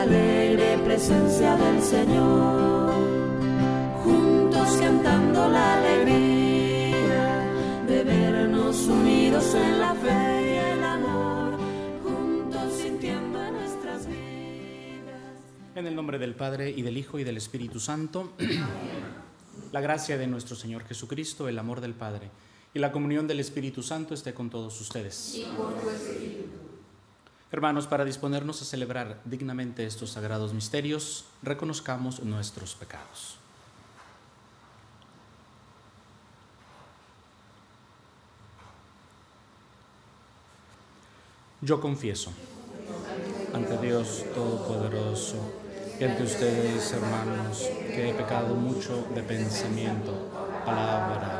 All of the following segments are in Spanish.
Alegre presencia del Señor, juntos cantando la alegría de vernos unidos en la fe y el amor, juntos sintiendo en nuestras vidas. En el nombre del Padre y del Hijo y del Espíritu Santo, la gracia de nuestro Señor Jesucristo, el amor del Padre y la comunión del Espíritu Santo esté con todos ustedes. Y con tu Espíritu. Hermanos, para disponernos a celebrar dignamente estos sagrados misterios, reconozcamos nuestros pecados. Yo confieso ante Dios Todopoderoso y ante ustedes, hermanos, que he pecado mucho de pensamiento, palabra,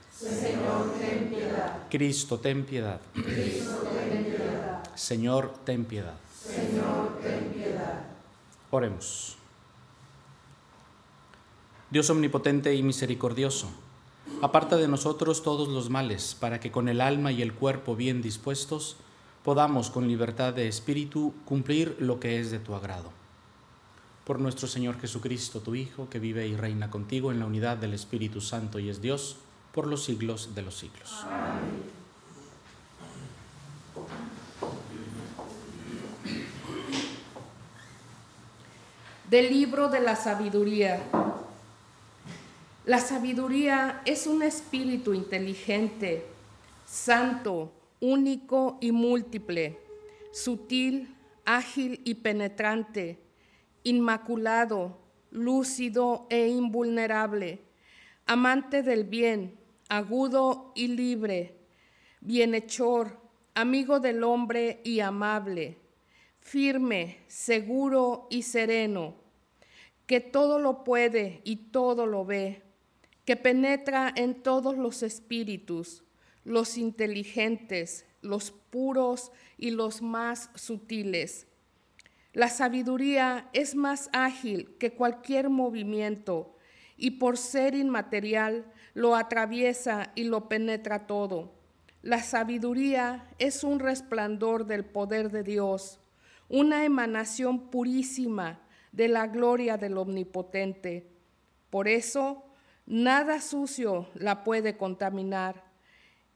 Señor, ten piedad. Cristo, ten piedad. Cristo, ten piedad. Señor, ten piedad. Señor, ten piedad. Oremos. Dios omnipotente y misericordioso, aparta de nosotros todos los males, para que con el alma y el cuerpo bien dispuestos podamos con libertad de espíritu cumplir lo que es de tu agrado. Por nuestro Señor Jesucristo, tu Hijo, que vive y reina contigo en la unidad del Espíritu Santo y es Dios, por los siglos de los siglos. Del libro de la sabiduría. La sabiduría es un espíritu inteligente, santo, único y múltiple, sutil, ágil y penetrante, inmaculado, lúcido e invulnerable, amante del bien, agudo y libre, bienhechor, amigo del hombre y amable, firme, seguro y sereno, que todo lo puede y todo lo ve, que penetra en todos los espíritus, los inteligentes, los puros y los más sutiles. La sabiduría es más ágil que cualquier movimiento y por ser inmaterial lo atraviesa y lo penetra todo. La sabiduría es un resplandor del poder de Dios, una emanación purísima de la gloria del Omnipotente. Por eso, nada sucio la puede contaminar.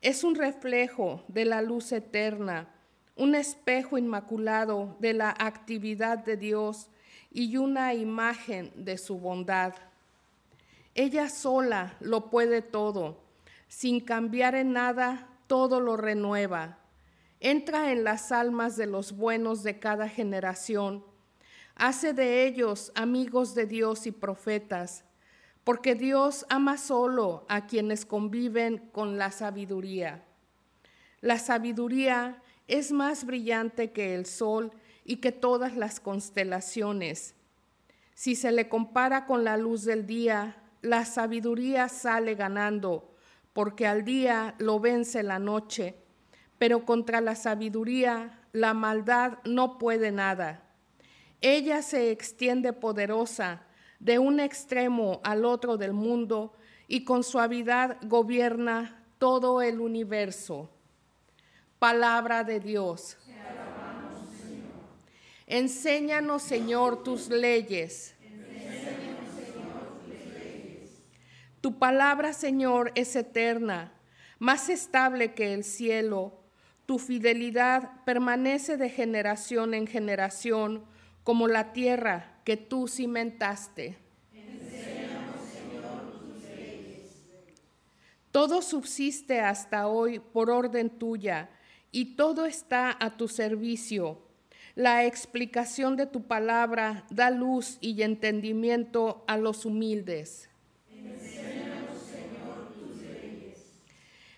Es un reflejo de la luz eterna, un espejo inmaculado de la actividad de Dios y una imagen de su bondad. Ella sola lo puede todo, sin cambiar en nada, todo lo renueva. Entra en las almas de los buenos de cada generación hace de ellos amigos de Dios y profetas, porque Dios ama solo a quienes conviven con la sabiduría. La sabiduría es más brillante que el sol y que todas las constelaciones. Si se le compara con la luz del día, la sabiduría sale ganando, porque al día lo vence la noche, pero contra la sabiduría la maldad no puede nada. Ella se extiende poderosa de un extremo al otro del mundo y con suavidad gobierna todo el universo. Palabra de Dios. Enséñanos, Señor, tus leyes. Tu palabra, Señor, es eterna, más estable que el cielo. Tu fidelidad permanece de generación en generación, como la tierra que tú cimentaste. Todo subsiste hasta hoy por orden tuya y todo está a tu servicio. La explicación de tu palabra da luz y entendimiento a los humildes.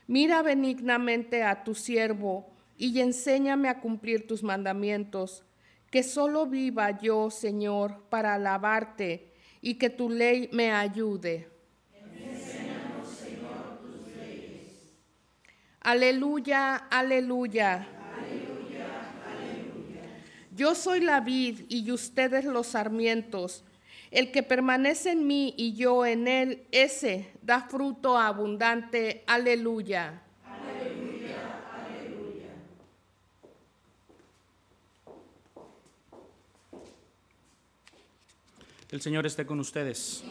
Mira benignamente a tu siervo y enséñame a cumplir tus mandamientos, que solo viva yo, Señor, para alabarte y que tu ley me ayude. Aleluya, aleluya. Yo soy la vid y ustedes los sarmientos. El que permanece en mí y yo en él, ese da fruto abundante. Aleluya. Aleluya, aleluya. El Señor esté con ustedes.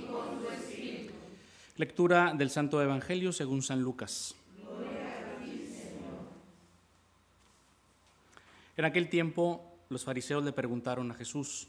Lectura del Santo Evangelio según San Lucas. En aquel tiempo los fariseos le preguntaron a Jesús,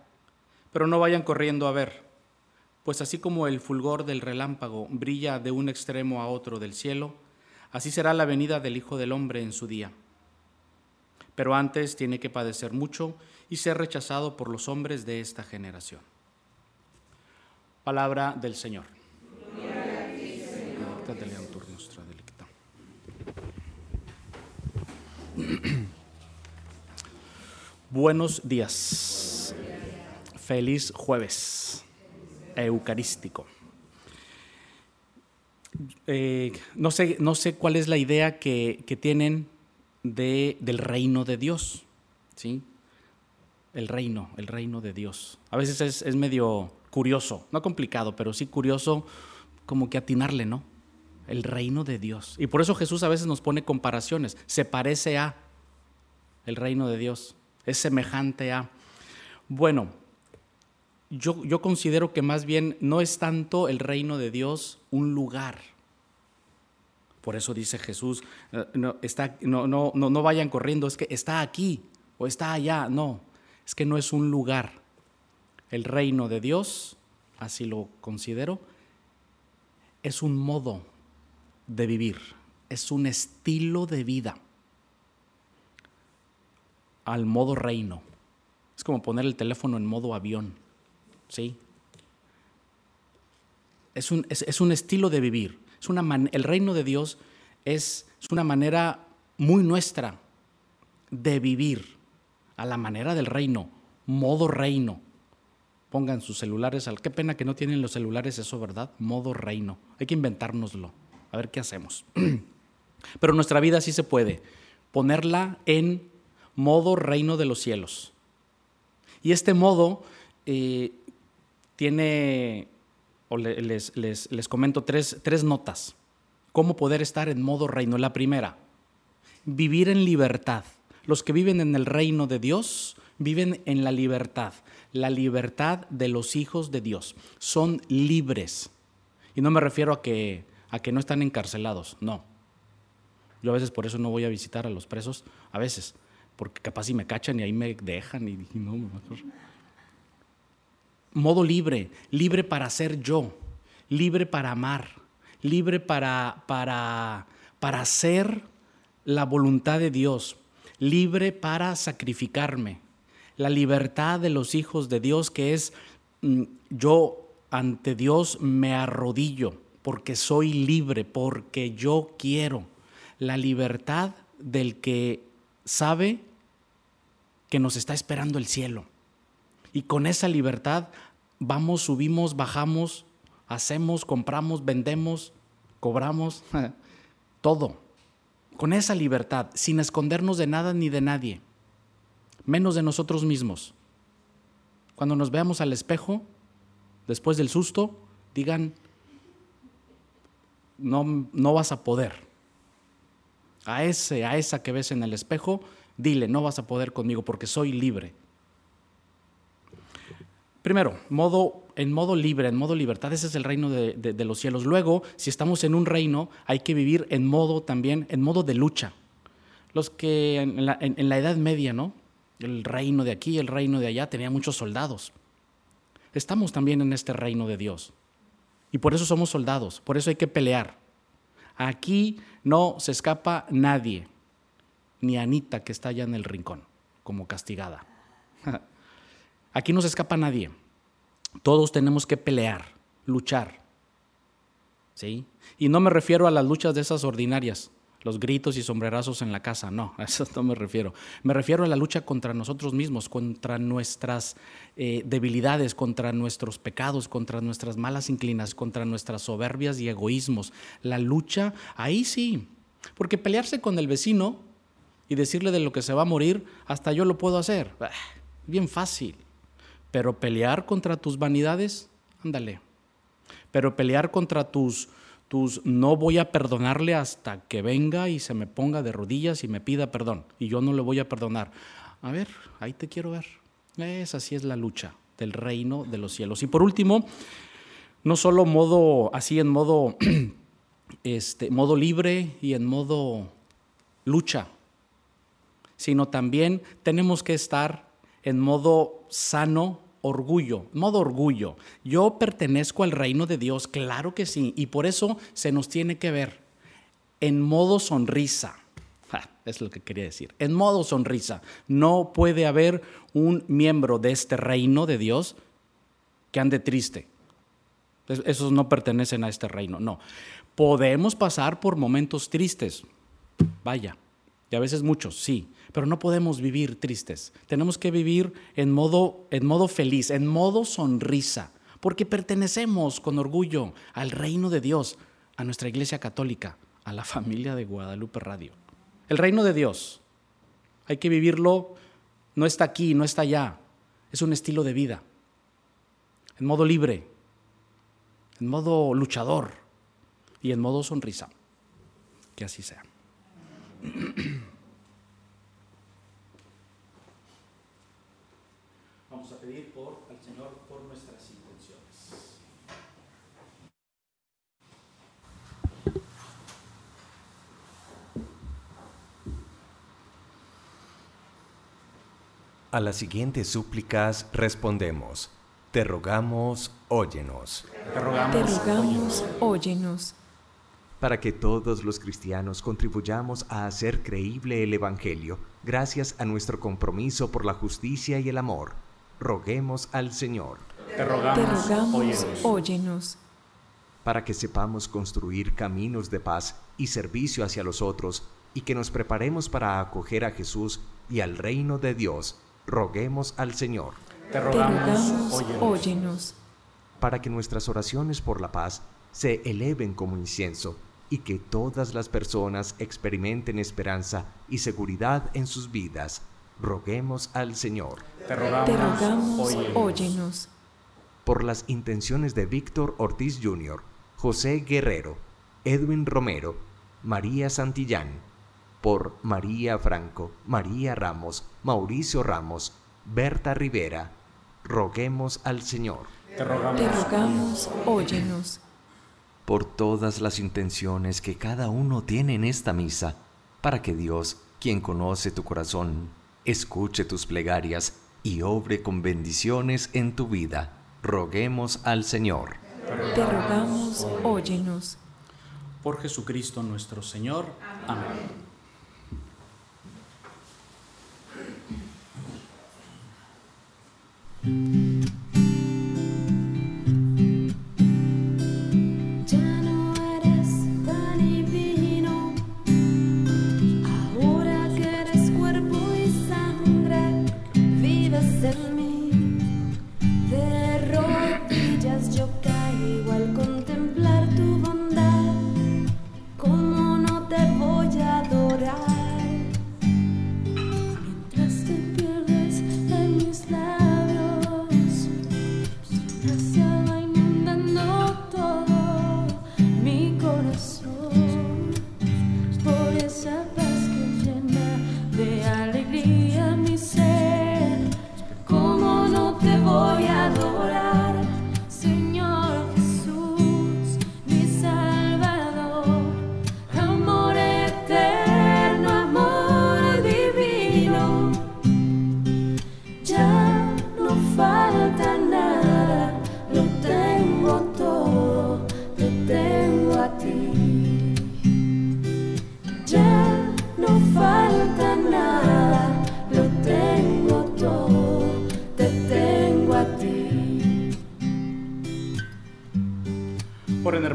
pero no vayan corriendo a ver, pues así como el fulgor del relámpago brilla de un extremo a otro del cielo, así será la venida del Hijo del Hombre en su día. Pero antes tiene que padecer mucho y ser rechazado por los hombres de esta generación. Palabra del Señor. Buenos días. Feliz jueves eucarístico. Eh, no, sé, no sé cuál es la idea que, que tienen de, del reino de Dios. ¿sí? El reino, el reino de Dios. A veces es, es medio curioso, no complicado, pero sí curioso como que atinarle, ¿no? El reino de Dios. Y por eso Jesús a veces nos pone comparaciones. Se parece a el reino de Dios es semejante a... Bueno, yo, considero que más bien no es tanto el reino de Dios un lugar. Por eso dice Jesús, eh, no, no vayan corriendo, es que está aquí o está allá. No, es que no es un lugar. El reino de Dios, así lo considero, es un modo de vivir, es un estilo de vida al modo reino. Es como poner el teléfono en modo avión. ¿Sí? Es un, es, un estilo de vivir. Es una el reino de Dios es, es una manera muy nuestra de vivir a la manera del reino, modo reino. Pongan sus celulares al. Qué pena que no tienen los celulares eso, ¿verdad? Modo reino. Hay que inventárnoslo. A ver qué hacemos. Pero nuestra vida sí se puede. Ponerla en modo reino de los cielos. Y este modo eh, tiene, o les, les, les comento tres, tres notas. ¿Cómo poder estar en modo reino? La primera, vivir en libertad. Los que viven en el reino de Dios viven en la libertad, la libertad de los hijos de Dios. Son libres. Y no me refiero a que, a que no están encarcelados, no. Yo a veces por eso no voy a visitar a los presos, a veces, porque capaz si me cachan y ahí me dejan y, no, mejor. Modo libre, libre para ser yo, libre para amar, libre para, para, para hacer la voluntad de Dios, libre para sacrificarme, la libertad de los hijos de Dios, que es mm, yo ante Dios me arrodillo porque soy libre, porque yo quiero. La libertad del que sabe que nos está esperando el cielo. Y con esa libertad vamos, subimos, bajamos, hacemos, compramos, vendemos, cobramos, todo. Con esa libertad, sin escondernos de nada ni de nadie, menos de nosotros mismos. Cuando nos veamos al espejo, después del susto, digan, no, no vas a poder. A ese, a esa que ves en el espejo, dile, no vas a poder conmigo porque soy libre. Primero, modo, en modo libre, en modo libertad, ese es el reino de, los cielos. Luego, si estamos en un reino, hay que vivir en modo también, en modo de lucha. Los que en la, en la Edad Media, ¿no? El reino de aquí, el reino de allá, tenía muchos soldados. Estamos también en este reino de Dios. Y por eso somos soldados, por eso hay que pelear. Aquí no se escapa nadie, ni Anita que está allá en el rincón, como castigada. Aquí no se escapa nadie. Todos tenemos que pelear, luchar. ¿Sí? Y no me refiero a las luchas de esas ordinarias, los gritos y sombrerazos en la casa, no, a eso no me refiero. Me refiero a la lucha contra nosotros mismos, contra nuestras eh, debilidades, contra nuestros pecados, contra nuestras malas inclinas, contra nuestras soberbias y egoísmos. La lucha, ahí sí, porque pelearse con el vecino y decirle de lo que se va a morir, hasta yo lo puedo hacer. Ah, bien fácil. Pero pelear contra tus vanidades, ándale. Pero pelear contra tus no voy a perdonarle hasta que venga y se me ponga de rodillas y me pida perdón. Y yo no le voy a perdonar. A ver, ahí te quiero ver. Es así es la lucha del reino de los cielos. Y por último, no solo modo así en modo este modo libre y en modo lucha, sino también tenemos que estar en modo sano orgullo, modo orgullo. Yo pertenezco al reino de Dios, claro que sí, y por eso se nos tiene que ver en modo sonrisa. es lo que quería decir. En modo sonrisa. No puede haber un miembro de este reino de Dios que ande triste. Esos no pertenecen a este reino, no. Podemos pasar por momentos tristes, vaya, y a veces muchos, sí, pero no podemos vivir tristes. Tenemos que vivir en modo, en modo feliz, en modo sonrisa, porque pertenecemos con orgullo al reino de Dios, a nuestra iglesia católica, a la familia de Guadalupe Radio. El reino de Dios, hay que vivirlo, no está aquí, no está allá, es un estilo de vida, en modo libre, en modo luchador y en modo sonrisa. Que así sea. Vamos a pedir por al Señor por nuestras intenciones. A las siguientes súplicas respondemos. Te rogamos, óyenos. Te rogamos, óyenos para que todos los cristianos contribuyamos a hacer creíble el Evangelio, gracias a nuestro compromiso por la justicia y el amor. Roguemos al Señor. Te rogamos, óyenos. Para que sepamos construir caminos de paz y servicio hacia los otros, y que nos preparemos para acoger a Jesús y al reino de Dios, roguemos al Señor. Te rogamos, óyenos. Para que nuestras oraciones por la paz se eleven como incienso y que todas las personas experimenten esperanza y seguridad en sus vidas. Roguemos al Señor. Te rogamos, óyenos. Por las intenciones de Víctor Ortiz Jr., José Guerrero, Edwin Romero, María Santillán, por María Franco, María Ramos, Mauricio Ramos, Berta Rivera, roguemos al Señor. Te rogamos óyenos por todas las intenciones que cada uno tiene en esta misa, para que Dios, quien conoce tu corazón, escuche tus plegarias y obre con bendiciones en tu vida. Roguemos al Señor. Te rogamos, óyenos. Por Jesucristo nuestro Señor. Amén.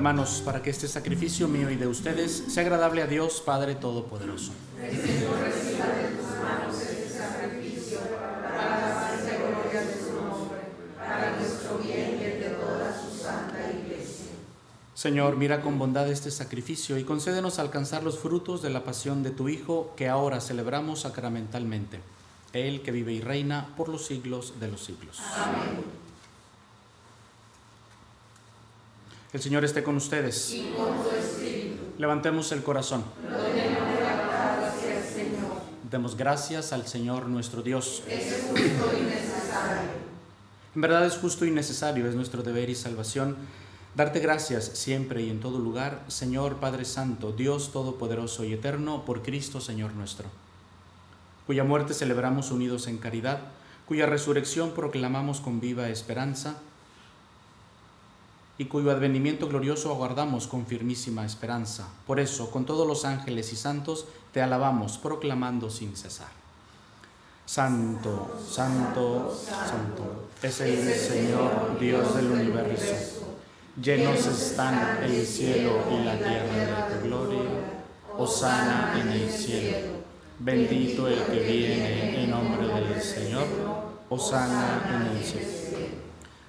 Hermanos, para que este sacrificio mío y de ustedes sea agradable a Dios Padre Todopoderoso. Señor, mira con bondad este sacrificio y concédenos alcanzar los frutos de la pasión de tu Hijo que ahora celebramos sacramentalmente. Él que vive y reina por los siglos de los siglos. Amén. El Señor esté con ustedes. Y con tu espíritu. Levantemos el corazón. Señor. Demos gracias al Señor nuestro Dios. Es justo y necesario. En verdad es justo y necesario, es nuestro deber y salvación Darte gracias siempre y en todo lugar, Señor Padre Santo, Dios Todopoderoso y Eterno, por Cristo Señor nuestro, cuya muerte celebramos unidos en caridad, cuya resurrección proclamamos con viva esperanza y cuyo advenimiento glorioso aguardamos con firmísima esperanza. Por eso, con todos los ángeles y santos, te alabamos, proclamando sin cesar. Santo, santo, santo, es el Señor Dios del universo Llenos están el cielo y la tierra de tu gloria. Osana en el cielo. Bendito el que viene en nombre del Señor. Osana en el cielo.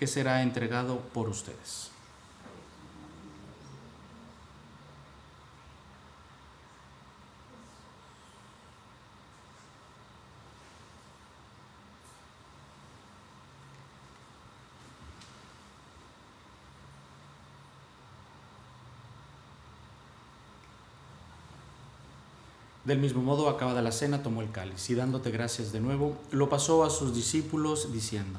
que será entregado por ustedes. Del mismo modo, acabada la cena, tomó el cáliz y dándote gracias de nuevo, lo pasó a sus discípulos diciendo,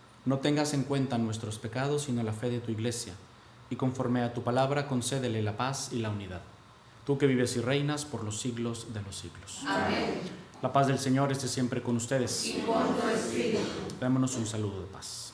No tengas en cuenta nuestros pecados, sino la fe de tu iglesia, y conforme a tu palabra concédele la paz y la unidad. Tú que vives y reinas por los siglos de los siglos. Amén. La paz del Señor esté siempre con ustedes. Y con tu espíritu. Démonos un saludo de paz.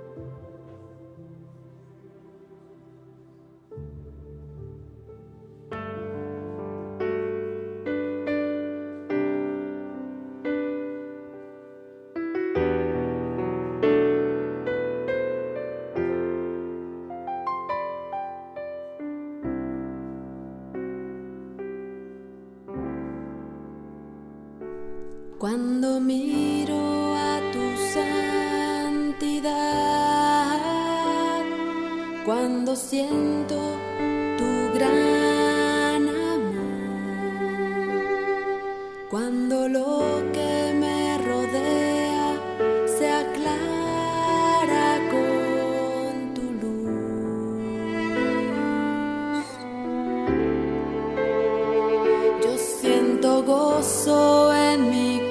Gozo en mi corazón